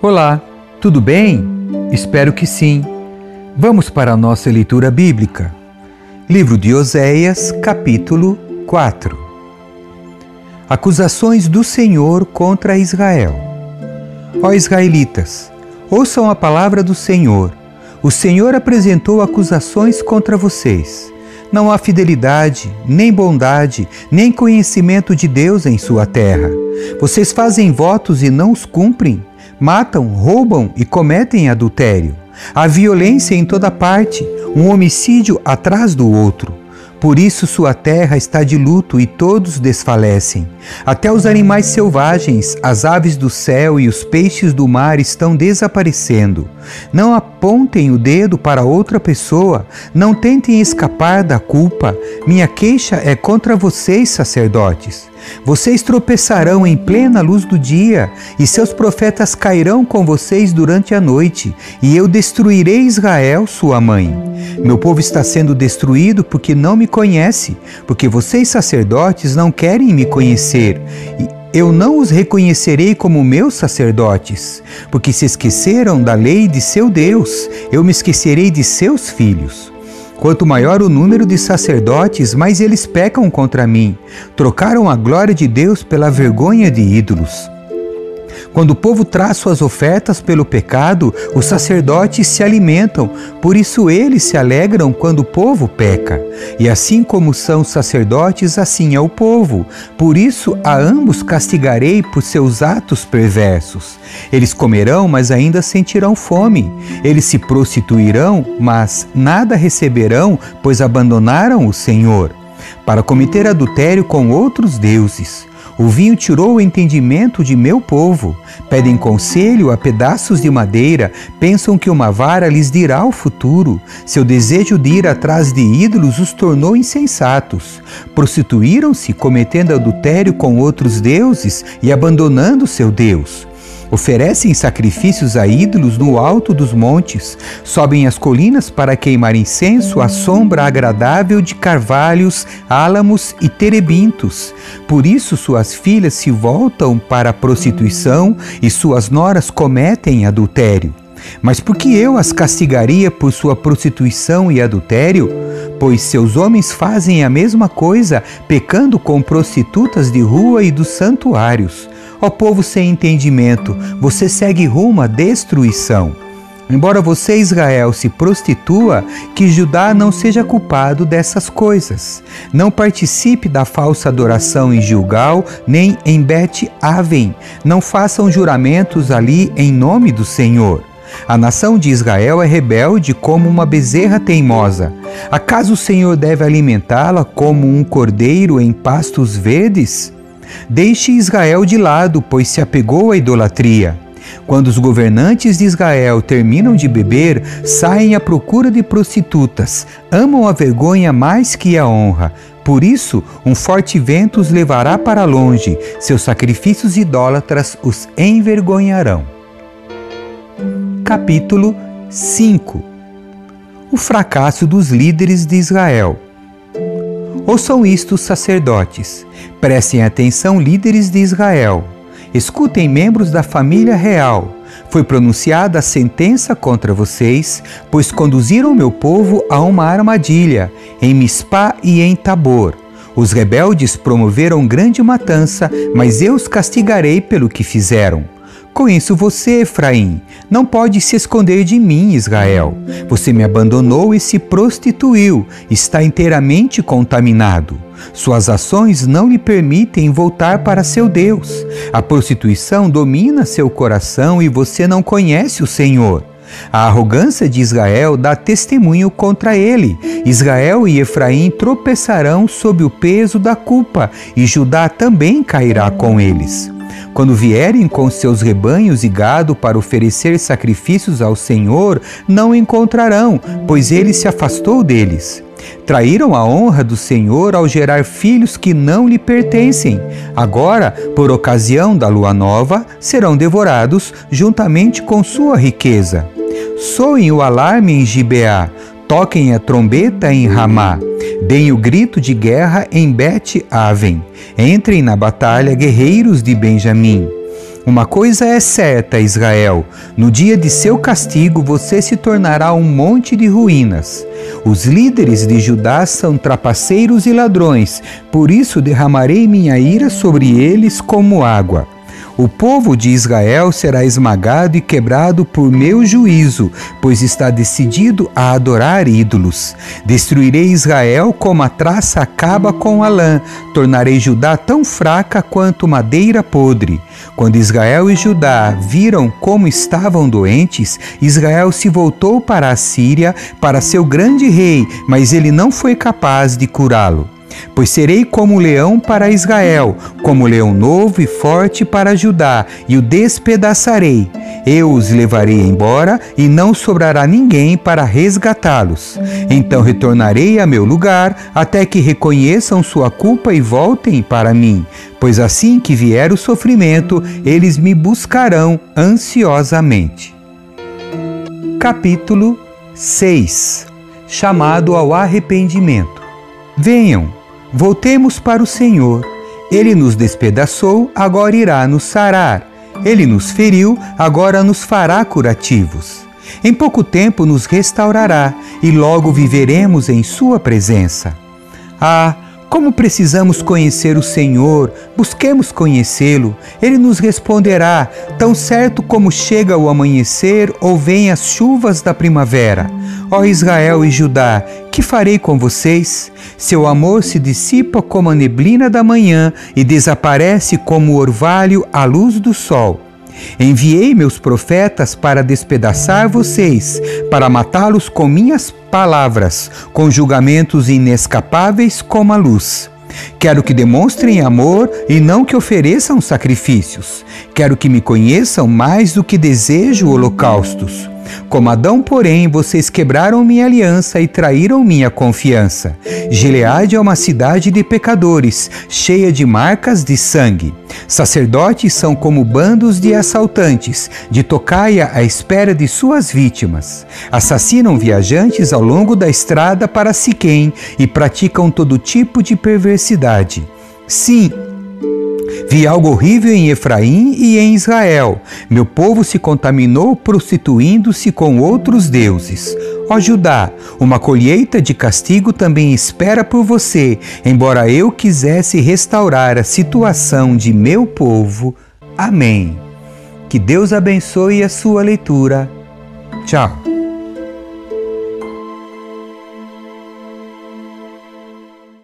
Olá, tudo bem? Espero que sim. Vamos para a nossa leitura bíblica. Livro de Oséias, capítulo 4. Acusações do Senhor contra Israel. Ó israelitas, ouçam a palavra do Senhor. O Senhor apresentou acusações contra vocês. Não há fidelidade, nem bondade, nem conhecimento de Deus em sua terra. Vocês fazem votos e não os cumprem matam, roubam e cometem adultério. Há violência em toda parte, um homicídio atrás do outro. Por isso sua terra está de luto e todos desfalecem. Até os animais selvagens, as aves do céu e os peixes do mar estão desaparecendo. Não apontem o dedo para outra pessoa, não tentem escapar da culpa. Minha queixa é contra vocês, sacerdotes. Vocês tropeçarão em plena luz do dia, e seus profetas cairão com vocês durante a noite, e eu destruirei Israel, sua mãe. Meu povo está sendo destruído porque não me conhece, porque vocês sacerdotes não querem me conhecer. Eu não os reconhecerei como meus sacerdotes, porque se esqueceram da lei de seu Deus, eu me esquecerei de seus filhos. Quanto maior o número de sacerdotes, mais eles pecam contra mim. Trocaram a glória de Deus pela vergonha de ídolos. Quando o povo traz suas ofertas pelo pecado, os sacerdotes se alimentam, por isso eles se alegram quando o povo peca. E assim como são os sacerdotes, assim é o povo. Por isso a ambos castigarei por seus atos perversos. Eles comerão, mas ainda sentirão fome. Eles se prostituirão, mas nada receberão, pois abandonaram o Senhor para cometer adultério com outros deuses. O vinho tirou o entendimento de meu povo. Pedem conselho a pedaços de madeira, pensam que uma vara lhes dirá o futuro. Seu desejo de ir atrás de ídolos os tornou insensatos. Prostituíram-se, cometendo adultério com outros deuses e abandonando seu Deus. Oferecem sacrifícios a ídolos no alto dos montes, sobem as colinas para queimar incenso à sombra agradável de carvalhos, álamos e terebintos. Por isso suas filhas se voltam para a prostituição e suas noras cometem adultério. Mas por que eu as castigaria por sua prostituição e adultério? Pois seus homens fazem a mesma coisa, pecando com prostitutas de rua e dos santuários. Ó povo sem entendimento, você segue rumo à destruição. Embora você, Israel, se prostitua, que Judá não seja culpado dessas coisas. Não participe da falsa adoração em Gilgal, nem em Bet-Aven. Não façam juramentos ali em nome do Senhor. A nação de Israel é rebelde como uma bezerra teimosa. Acaso o Senhor deve alimentá-la como um cordeiro em pastos verdes? Deixe Israel de lado, pois se apegou à idolatria. Quando os governantes de Israel terminam de beber, saem à procura de prostitutas, amam a vergonha mais que a honra. Por isso, um forte vento os levará para longe, seus sacrifícios idólatras os envergonharão. Capítulo 5 O fracasso dos líderes de Israel. Ouçam isto, sacerdotes. Prestem atenção, líderes de Israel. Escutem, membros da família real. Foi pronunciada a sentença contra vocês, pois conduziram meu povo a uma armadilha, em Mispá e em Tabor. Os rebeldes promoveram grande matança, mas eu os castigarei pelo que fizeram. Isso, você, Efraim, não pode se esconder de mim, Israel. Você me abandonou e se prostituiu, está inteiramente contaminado. Suas ações não lhe permitem voltar para seu Deus. A prostituição domina seu coração e você não conhece o Senhor. A arrogância de Israel dá testemunho contra ele. Israel e Efraim tropeçarão sob o peso da culpa, e Judá também cairá com eles. Quando vierem com seus rebanhos e gado para oferecer sacrifícios ao Senhor, não encontrarão, pois ele se afastou deles. Traíram a honra do Senhor ao gerar filhos que não lhe pertencem. Agora, por ocasião da lua nova, serão devorados juntamente com sua riqueza. Soem o alarme em Gibeá, toquem a trombeta em Ramá. Deem o grito de guerra em Bet-Aven. Entrem na batalha, guerreiros de Benjamim. Uma coisa é certa, Israel: no dia de seu castigo você se tornará um monte de ruínas. Os líderes de Judá são trapaceiros e ladrões, por isso derramarei minha ira sobre eles como água. O povo de Israel será esmagado e quebrado por meu juízo, pois está decidido a adorar ídolos. Destruirei Israel como a traça acaba com a lã, tornarei Judá tão fraca quanto madeira podre. Quando Israel e Judá viram como estavam doentes, Israel se voltou para a Síria, para seu grande rei, mas ele não foi capaz de curá-lo. Pois serei como leão para Israel, como leão novo e forte para Judá, e o despedaçarei. Eu os levarei embora, e não sobrará ninguém para resgatá-los. Então retornarei a meu lugar, até que reconheçam sua culpa e voltem para mim. Pois assim que vier o sofrimento, eles me buscarão ansiosamente. Capítulo 6 Chamado ao arrependimento. Venham, Voltemos para o Senhor. Ele nos despedaçou, agora irá nos sarar. Ele nos feriu, agora nos fará curativos. Em pouco tempo nos restaurará e logo viveremos em Sua presença. Ah, como precisamos conhecer o Senhor, busquemos conhecê-lo. Ele nos responderá, tão certo como chega o amanhecer ou vêm as chuvas da primavera. Ó Israel e Judá, que farei com vocês? Seu amor se dissipa como a neblina da manhã e desaparece como o orvalho à luz do sol. Enviei meus profetas para despedaçar vocês, para matá-los com minhas palavras, com julgamentos inescapáveis como a luz. Quero que demonstrem amor e não que ofereçam sacrifícios. Quero que me conheçam mais do que desejo holocaustos. Como Adão, porém, vocês quebraram minha aliança e traíram minha confiança. Gileade é uma cidade de pecadores, cheia de marcas de sangue. Sacerdotes são como bandos de assaltantes, de tocaia à espera de suas vítimas. Assassinam viajantes ao longo da estrada para Siquém e praticam todo tipo de perversidade. Sim, Vi algo horrível em Efraim e em Israel. Meu povo se contaminou prostituindo-se com outros deuses. Ó Judá, uma colheita de castigo também espera por você, embora eu quisesse restaurar a situação de meu povo. Amém. Que Deus abençoe a sua leitura. Tchau.